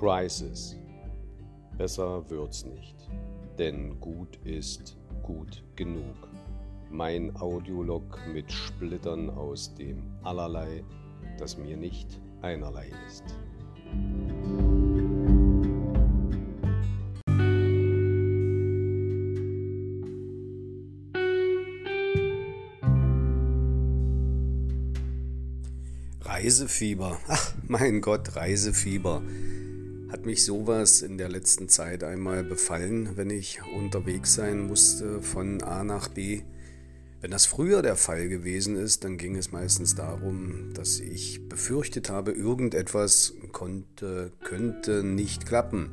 Crisis. Besser wird's nicht, denn gut ist gut genug. Mein Audiolog mit Splittern aus dem Allerlei, das mir nicht einerlei ist. Reisefieber. Ach, mein Gott, Reisefieber. Hat mich sowas in der letzten Zeit einmal befallen, wenn ich unterwegs sein musste von A nach B. Wenn das früher der Fall gewesen ist, dann ging es meistens darum, dass ich befürchtet habe, irgendetwas konnte, könnte nicht klappen.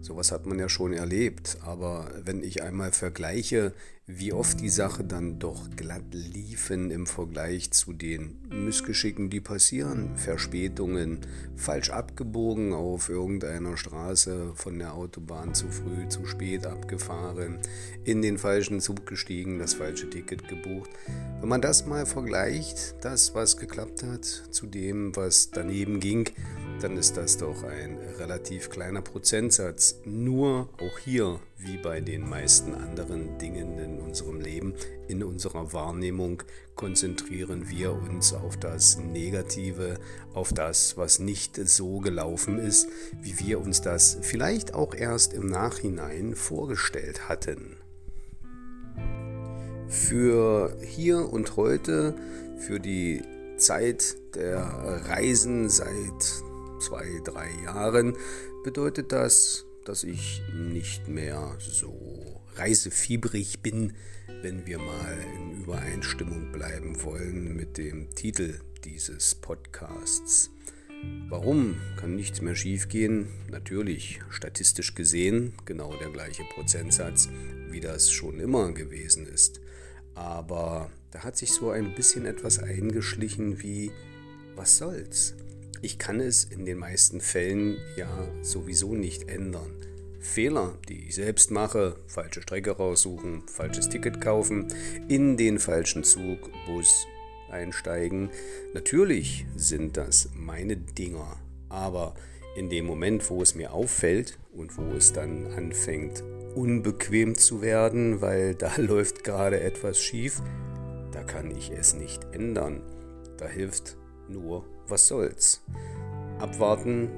Sowas hat man ja schon erlebt, aber wenn ich einmal vergleiche, wie oft die Sache dann doch glatt liefen im Vergleich zu den Missgeschicken, die passieren, Verspätungen, falsch abgebogen auf irgendeiner Straße von der Autobahn zu früh, zu spät abgefahren, in den falschen Zug gestiegen, das falsche Ticket gebucht. Wenn man das mal vergleicht, das, was geklappt hat, zu dem, was daneben ging, dann ist das doch ein relativ kleiner Prozentsatz. Nur auch hier, wie bei den meisten anderen Dingen in unserem Leben, in unserer Wahrnehmung, konzentrieren wir uns auf das Negative, auf das, was nicht so gelaufen ist, wie wir uns das vielleicht auch erst im Nachhinein vorgestellt hatten. Für hier und heute, für die Zeit der Reisen seit zwei, drei Jahren bedeutet das, dass ich nicht mehr so reisefiebrig bin, wenn wir mal in Übereinstimmung bleiben wollen mit dem Titel dieses Podcasts. Warum kann nichts mehr schiefgehen? Natürlich, statistisch gesehen, genau der gleiche Prozentsatz, wie das schon immer gewesen ist. Aber da hat sich so ein bisschen etwas eingeschlichen wie, was soll's? Ich kann es in den meisten Fällen ja sowieso nicht ändern. Fehler, die ich selbst mache, falsche Strecke raussuchen, falsches Ticket kaufen, in den falschen Zug, Bus einsteigen. Natürlich sind das meine Dinger, aber in dem Moment, wo es mir auffällt und wo es dann anfängt unbequem zu werden, weil da läuft gerade etwas schief, da kann ich es nicht ändern. Da hilft nur, was soll's. Abwarten,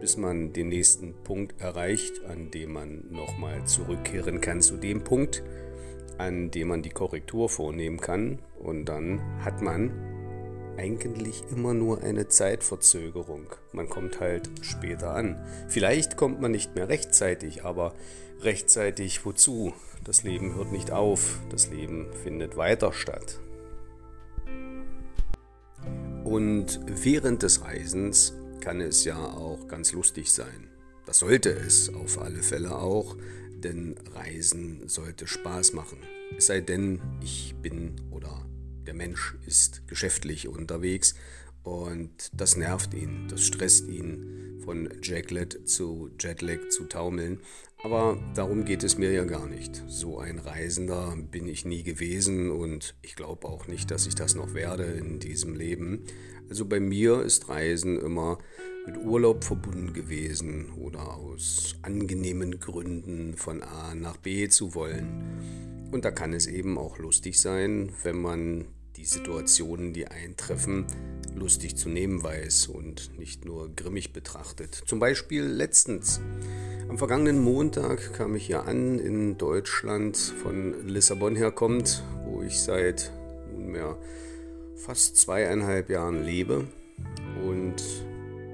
bis man den nächsten Punkt erreicht, an dem man nochmal zurückkehren kann zu dem Punkt, an dem man die Korrektur vornehmen kann. Und dann hat man eigentlich immer nur eine Zeitverzögerung. Man kommt halt später an. Vielleicht kommt man nicht mehr rechtzeitig, aber rechtzeitig wozu? Das Leben hört nicht auf, das Leben findet weiter statt. Und während des Reisens kann es ja auch ganz lustig sein. Das sollte es auf alle Fälle auch, denn Reisen sollte Spaß machen. Es sei denn, ich bin oder der Mensch ist geschäftlich unterwegs und das nervt ihn, das stresst ihn, von Jacklet zu Jetlag zu taumeln. Aber darum geht es mir ja gar nicht. So ein Reisender bin ich nie gewesen und ich glaube auch nicht, dass ich das noch werde in diesem Leben. Also bei mir ist Reisen immer mit Urlaub verbunden gewesen oder aus angenehmen Gründen von A nach B zu wollen. Und da kann es eben auch lustig sein, wenn man die Situationen, die eintreffen, lustig zu nehmen weiß und nicht nur grimmig betrachtet. Zum Beispiel letztens. Am vergangenen Montag kam ich hier an in Deutschland, von Lissabon herkommt, wo ich seit nunmehr fast zweieinhalb Jahren lebe. Und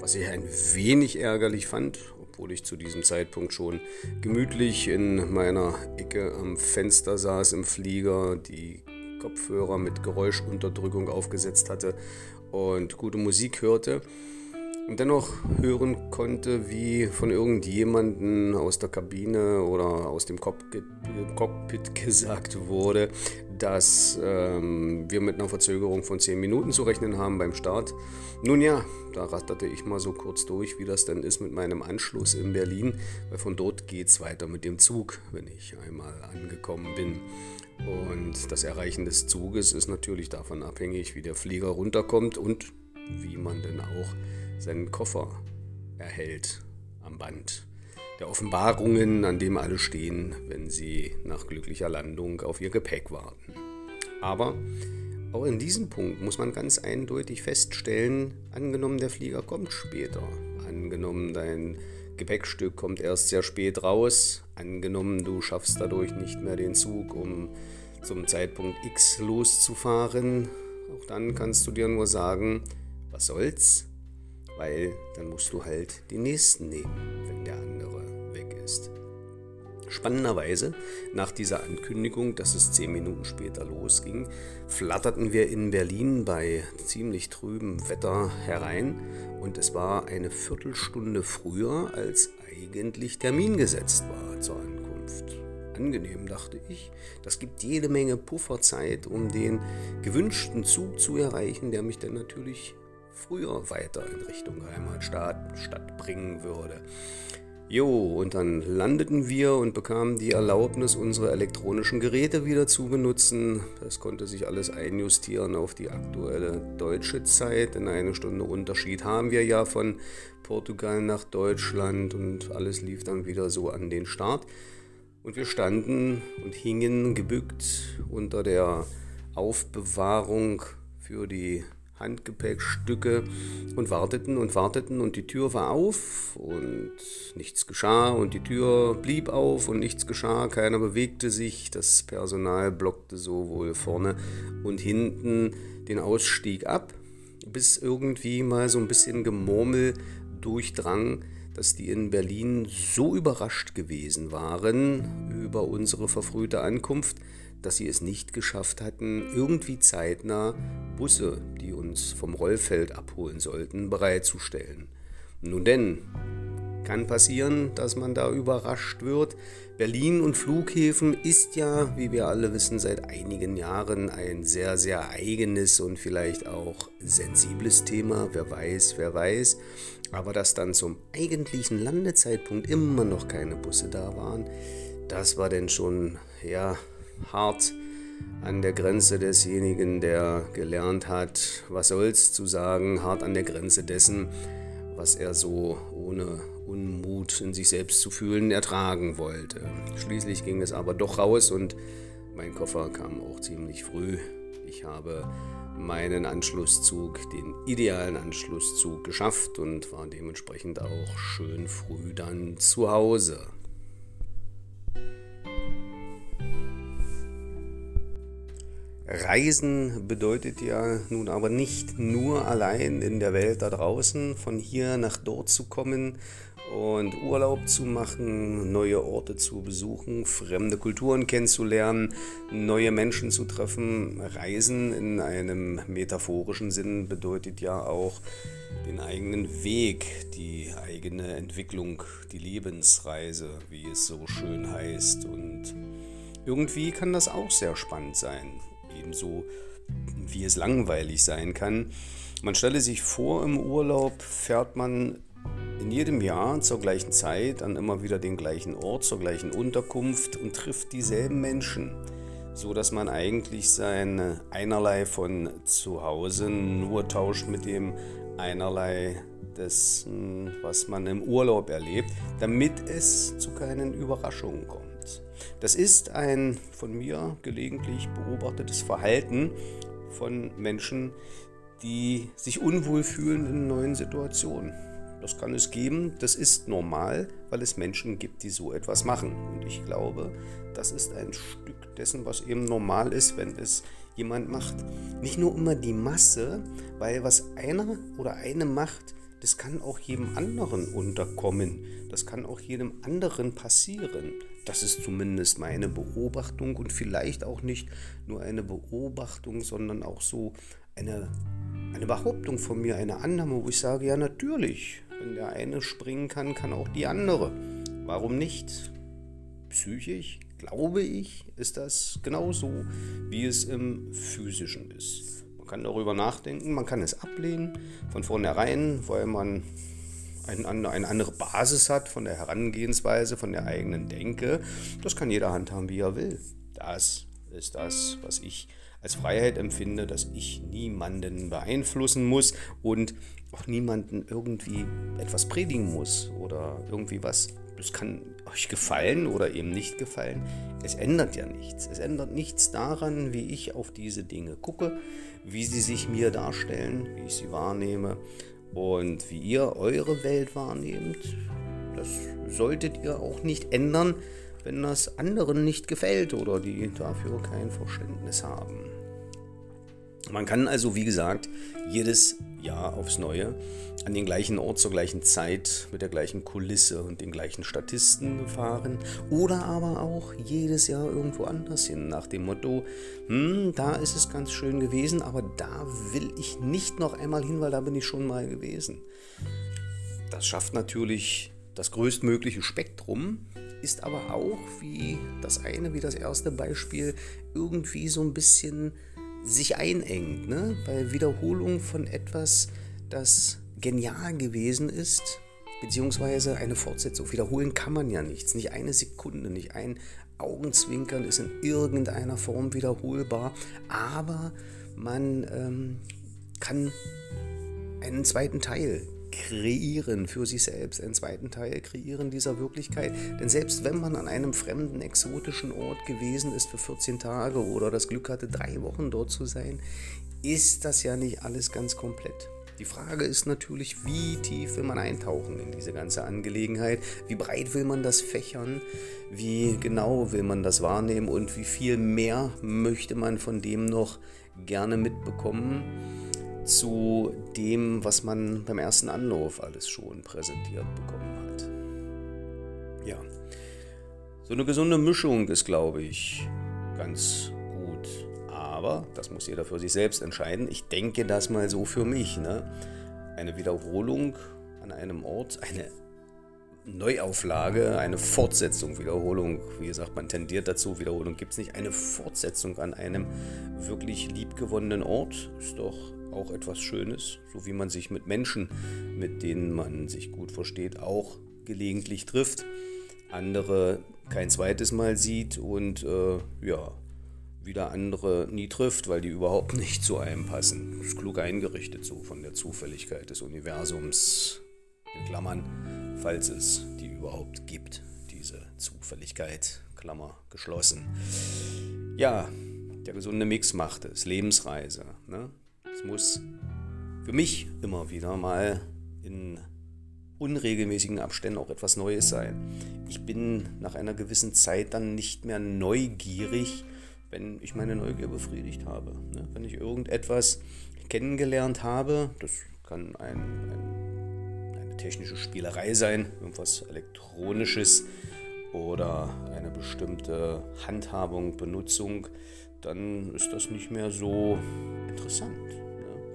was ich ein wenig ärgerlich fand, obwohl ich zu diesem Zeitpunkt schon gemütlich in meiner Ecke am Fenster saß im Flieger, die Kopfhörer mit Geräuschunterdrückung aufgesetzt hatte und gute Musik hörte und dennoch hören konnte, wie von irgendjemandem aus der Kabine oder aus dem Cockpit gesagt wurde, dass ähm, wir mit einer Verzögerung von 10 Minuten zu rechnen haben beim Start. Nun ja, da ratterte ich mal so kurz durch, wie das denn ist mit meinem Anschluss in Berlin, weil von dort geht es weiter mit dem Zug, wenn ich einmal angekommen bin. Und das Erreichen des Zuges ist natürlich davon abhängig, wie der Flieger runterkommt und wie man denn auch seinen Koffer erhält. am Band der Offenbarungen, an dem alle stehen, wenn sie nach glücklicher Landung auf ihr Gepäck warten. Aber auch in diesem Punkt muss man ganz eindeutig feststellen, angenommen der Flieger kommt später, angenommen dein Gepäckstück kommt erst sehr spät raus, angenommen du schaffst dadurch nicht mehr den Zug, um zum Zeitpunkt X loszufahren, auch dann kannst du dir nur sagen, was soll's, weil dann musst du halt den nächsten nehmen, wenn der andere weg ist. Spannenderweise, nach dieser Ankündigung, dass es zehn Minuten später losging, flatterten wir in Berlin bei ziemlich trübem Wetter herein und es war eine Viertelstunde früher, als eigentlich Termin gesetzt war zur Ankunft. Angenehm, dachte ich. Das gibt jede Menge Pufferzeit, um den gewünschten Zug zu erreichen, der mich dann natürlich früher weiter in Richtung Heimatstadt Stadt bringen würde. Jo, und dann landeten wir und bekamen die Erlaubnis, unsere elektronischen Geräte wieder zu benutzen. Das konnte sich alles einjustieren auf die aktuelle deutsche Zeit. Denn eine Stunde Unterschied haben wir ja von Portugal nach Deutschland und alles lief dann wieder so an den Start. Und wir standen und hingen gebückt unter der Aufbewahrung für die Handgepäckstücke und warteten und warteten und die Tür war auf und nichts geschah und die Tür blieb auf und nichts geschah, keiner bewegte sich, das Personal blockte sowohl vorne und hinten den Ausstieg ab, bis irgendwie mal so ein bisschen Gemurmel durchdrang, dass die in Berlin so überrascht gewesen waren über unsere verfrühte Ankunft, dass sie es nicht geschafft hatten, irgendwie zeitnah Busse, die uns vom Rollfeld abholen sollten, bereitzustellen. Nun denn, kann passieren, dass man da überrascht wird. Berlin und Flughäfen ist ja, wie wir alle wissen, seit einigen Jahren ein sehr, sehr eigenes und vielleicht auch sensibles Thema. Wer weiß, wer weiß. Aber dass dann zum eigentlichen Landezeitpunkt immer noch keine Busse da waren, das war denn schon, ja, hart an der Grenze desjenigen, der gelernt hat, was soll's zu sagen, hart an der Grenze dessen, was er so ohne Unmut in sich selbst zu fühlen ertragen wollte. Schließlich ging es aber doch raus und mein Koffer kam auch ziemlich früh. Ich habe meinen Anschlusszug, den idealen Anschlusszug geschafft und war dementsprechend auch schön früh dann zu Hause. Reisen bedeutet ja nun aber nicht nur allein in der Welt da draußen, von hier nach dort zu kommen und Urlaub zu machen, neue Orte zu besuchen, fremde Kulturen kennenzulernen, neue Menschen zu treffen. Reisen in einem metaphorischen Sinn bedeutet ja auch den eigenen Weg, die eigene Entwicklung, die Lebensreise, wie es so schön heißt. Und irgendwie kann das auch sehr spannend sein ebenso wie es langweilig sein kann. Man stelle sich vor, im Urlaub fährt man in jedem Jahr zur gleichen Zeit an immer wieder den gleichen Ort, zur gleichen Unterkunft und trifft dieselben Menschen, so dass man eigentlich sein einerlei von zu Hause nur tauscht mit dem einerlei dessen, was man im Urlaub erlebt, damit es zu keinen Überraschungen kommt. Das ist ein von mir gelegentlich beobachtetes Verhalten von Menschen, die sich unwohl fühlen in neuen Situationen. Das kann es geben, das ist normal, weil es Menschen gibt, die so etwas machen. Und ich glaube, das ist ein Stück dessen, was eben normal ist, wenn es jemand macht. Nicht nur immer die Masse, weil was einer oder eine macht, das kann auch jedem anderen unterkommen. Das kann auch jedem anderen passieren. Das ist zumindest meine Beobachtung und vielleicht auch nicht nur eine Beobachtung, sondern auch so eine, eine Behauptung von mir, eine Annahme, wo ich sage, ja natürlich, wenn der eine springen kann, kann auch die andere. Warum nicht? Psychisch, glaube ich, ist das genauso, wie es im physischen ist kann darüber nachdenken, man kann es ablehnen von vornherein, weil man ein, eine andere Basis hat von der Herangehensweise, von der eigenen Denke. Das kann jeder handhaben, wie er will. Das ist das, was ich als Freiheit empfinde, dass ich niemanden beeinflussen muss und auch niemanden irgendwie etwas predigen muss oder irgendwie was. Das kann euch gefallen oder eben nicht gefallen. Es ändert ja nichts. Es ändert nichts daran, wie ich auf diese Dinge gucke, wie sie sich mir darstellen, wie ich sie wahrnehme und wie ihr eure Welt wahrnehmt. Das solltet ihr auch nicht ändern, wenn das anderen nicht gefällt oder die dafür kein Verständnis haben. Man kann also, wie gesagt, jedes Jahr aufs Neue an den gleichen Ort zur gleichen Zeit mit der gleichen Kulisse und den gleichen Statisten fahren oder aber auch jedes Jahr irgendwo anders hin nach dem Motto, hm, da ist es ganz schön gewesen, aber da will ich nicht noch einmal hin, weil da bin ich schon mal gewesen. Das schafft natürlich das größtmögliche Spektrum, ist aber auch wie das eine, wie das erste Beispiel, irgendwie so ein bisschen sich einengt, ne? bei Wiederholung von etwas, das genial gewesen ist, beziehungsweise eine Fortsetzung. Wiederholen kann man ja nichts, nicht eine Sekunde, nicht ein Augenzwinkern ist in irgendeiner Form wiederholbar, aber man ähm, kann einen zweiten Teil kreieren für sich selbst, einen zweiten Teil kreieren dieser Wirklichkeit. Denn selbst wenn man an einem fremden, exotischen Ort gewesen ist für 14 Tage oder das Glück hatte, drei Wochen dort zu sein, ist das ja nicht alles ganz komplett. Die Frage ist natürlich, wie tief will man eintauchen in diese ganze Angelegenheit, wie breit will man das fächern, wie genau will man das wahrnehmen und wie viel mehr möchte man von dem noch gerne mitbekommen zu dem, was man beim ersten Anlauf alles schon präsentiert bekommen hat. Ja, so eine gesunde Mischung ist, glaube ich, ganz gut. Aber das muss jeder für sich selbst entscheiden. Ich denke das mal so für mich. Ne? Eine Wiederholung an einem Ort, eine Neuauflage, eine Fortsetzung, Wiederholung, wie gesagt, man tendiert dazu, Wiederholung gibt es nicht, eine Fortsetzung an einem wirklich liebgewonnenen Ort ist doch auch etwas Schönes, so wie man sich mit Menschen, mit denen man sich gut versteht, auch gelegentlich trifft, andere kein zweites Mal sieht und äh, ja, wieder andere nie trifft, weil die überhaupt nicht zu einem passen. Ist klug eingerichtet so von der Zufälligkeit des Universums, in Klammern, falls es die überhaupt gibt, diese Zufälligkeit, Klammer geschlossen. Ja, der gesunde Mix macht es, Lebensreise. Ne? Es muss für mich immer wieder mal in unregelmäßigen Abständen auch etwas Neues sein. Ich bin nach einer gewissen Zeit dann nicht mehr neugierig, wenn ich meine Neugier befriedigt habe. Ne? Wenn ich irgendetwas kennengelernt habe, das kann ein, ein, eine technische Spielerei sein, irgendwas Elektronisches oder eine bestimmte Handhabung, Benutzung, dann ist das nicht mehr so interessant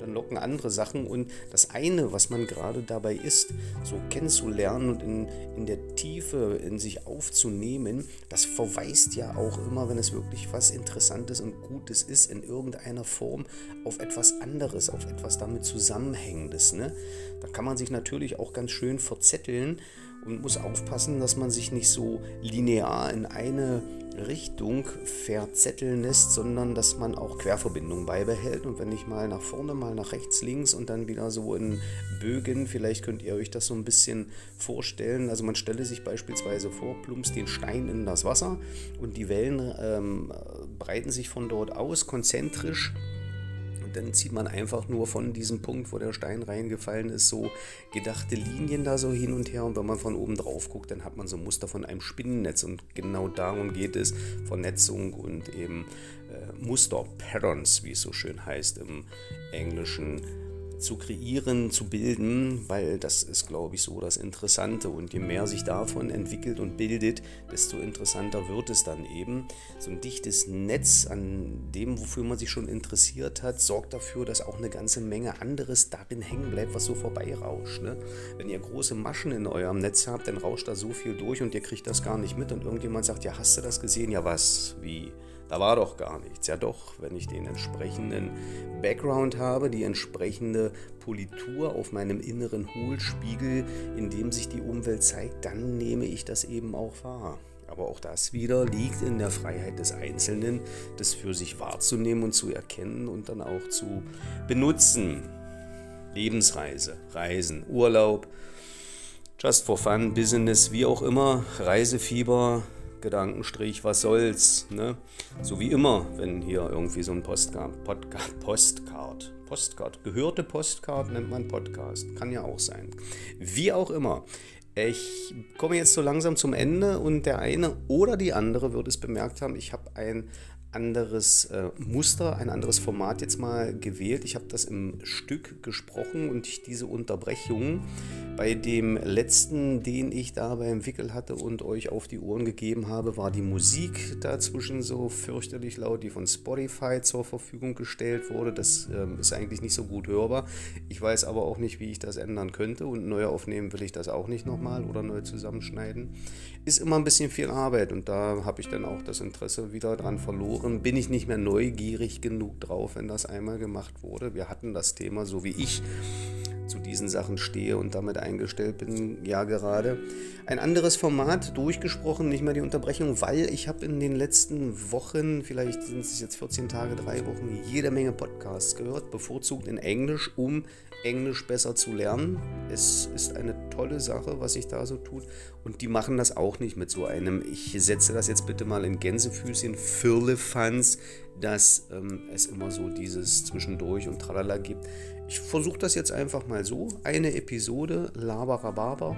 dann locken andere Sachen und das eine, was man gerade dabei ist, so kennenzulernen und in, in der Tiefe in sich aufzunehmen, das verweist ja auch immer, wenn es wirklich was Interessantes und Gutes ist, in irgendeiner Form auf etwas anderes, auf etwas damit Zusammenhängendes. Ne? Da kann man sich natürlich auch ganz schön verzetteln und muss aufpassen, dass man sich nicht so linear in eine Richtung verzetteln lässt, sondern dass man auch Querverbindungen beibehält. Und wenn ich mal nach vorne, mal nach rechts, links und dann wieder so in Bögen, vielleicht könnt ihr euch das so ein bisschen vorstellen. Also man stelle sich beispielsweise vor, plumpst den Stein in das Wasser und die Wellen ähm, breiten sich von dort aus konzentrisch dann zieht man einfach nur von diesem Punkt, wo der Stein reingefallen ist, so gedachte Linien da so hin und her. Und wenn man von oben drauf guckt, dann hat man so Muster von einem Spinnennetz. Und genau darum geht es, Vernetzung und eben äh, Muster, Patterns, wie es so schön heißt im Englischen zu kreieren, zu bilden, weil das ist, glaube ich, so das Interessante. Und je mehr sich davon entwickelt und bildet, desto interessanter wird es dann eben. So ein dichtes Netz an dem, wofür man sich schon interessiert hat, sorgt dafür, dass auch eine ganze Menge anderes darin hängen bleibt, was so vorbeirauscht. Ne? Wenn ihr große Maschen in eurem Netz habt, dann rauscht da so viel durch und ihr kriegt das gar nicht mit. Und irgendjemand sagt, ja, hast du das gesehen? Ja, was? Wie? Da war doch gar nichts. Ja doch, wenn ich den entsprechenden Background habe, die entsprechende Politur auf meinem inneren Hohlspiegel, in dem sich die Umwelt zeigt, dann nehme ich das eben auch wahr. Aber auch das wieder liegt in der Freiheit des Einzelnen, das für sich wahrzunehmen und zu erkennen und dann auch zu benutzen. Lebensreise, Reisen, Urlaub, Just for Fun, Business, wie auch immer, Reisefieber, Gedankenstrich, was soll's, ne? So wie immer, wenn hier irgendwie so ein Postcard, Podcast, Postcard, Postcard, gehörte Postcard nennt man Podcast, kann ja auch sein. Wie auch immer. Ich komme jetzt so langsam zum Ende und der eine oder die andere wird es bemerkt haben, ich habe ein anderes äh, Muster, ein anderes Format jetzt mal gewählt. Ich habe das im Stück gesprochen und ich diese Unterbrechung bei dem letzten, den ich da beim Wickel hatte und euch auf die Ohren gegeben habe, war die Musik dazwischen so fürchterlich laut, die von Spotify zur Verfügung gestellt wurde. Das ähm, ist eigentlich nicht so gut hörbar. Ich weiß aber auch nicht, wie ich das ändern könnte und neu aufnehmen will ich das auch nicht nochmal oder neu zusammenschneiden. Ist immer ein bisschen viel Arbeit und da habe ich dann auch das Interesse wieder dran verloren. Bin ich nicht mehr neugierig genug drauf, wenn das einmal gemacht wurde. Wir hatten das Thema, so wie ich zu diesen Sachen stehe und damit eingestellt bin, ja gerade. Ein anderes Format durchgesprochen, nicht mehr die Unterbrechung, weil ich habe in den letzten Wochen, vielleicht sind es jetzt 14 Tage, drei Wochen, jede Menge Podcasts gehört, bevorzugt in Englisch, um Englisch besser zu lernen. Es ist eine tolle Sache, was sich da so tut. Und die machen das auch nicht mit so einem, ich setze das jetzt bitte mal in Gänsefüßchen, Firlefanz, dass ähm, es immer so dieses Zwischendurch und Tralala gibt. Ich versuche das jetzt einfach mal so. Eine Episode, Laberababer.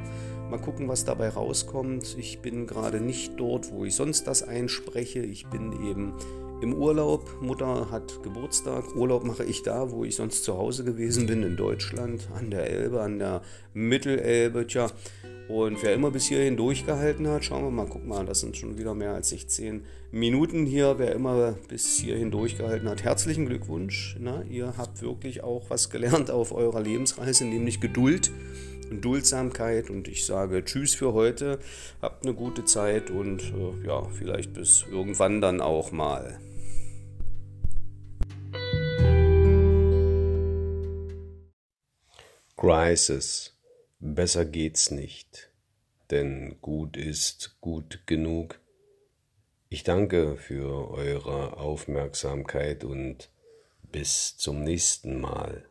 Mal gucken, was dabei rauskommt. Ich bin gerade nicht dort, wo ich sonst das einspreche. Ich bin eben im Urlaub. Mutter hat Geburtstag. Urlaub mache ich da, wo ich sonst zu Hause gewesen bin, in Deutschland, an der Elbe, an der Mittelelbe. Tja, und wer immer bis hierhin durchgehalten hat, schauen wir mal, guck mal, das sind schon wieder mehr als 16 Minuten hier. Wer immer bis hierhin durchgehalten hat, herzlichen Glückwunsch. Na, ihr habt wirklich auch was gelernt auf eurer Lebensreise, nämlich Geduld und Duldsamkeit. Und ich sage Tschüss für heute. Habt eine gute Zeit und äh, ja, vielleicht bis irgendwann dann auch mal. Crisis Besser geht's nicht, denn gut ist gut genug. Ich danke für eure Aufmerksamkeit und bis zum nächsten Mal.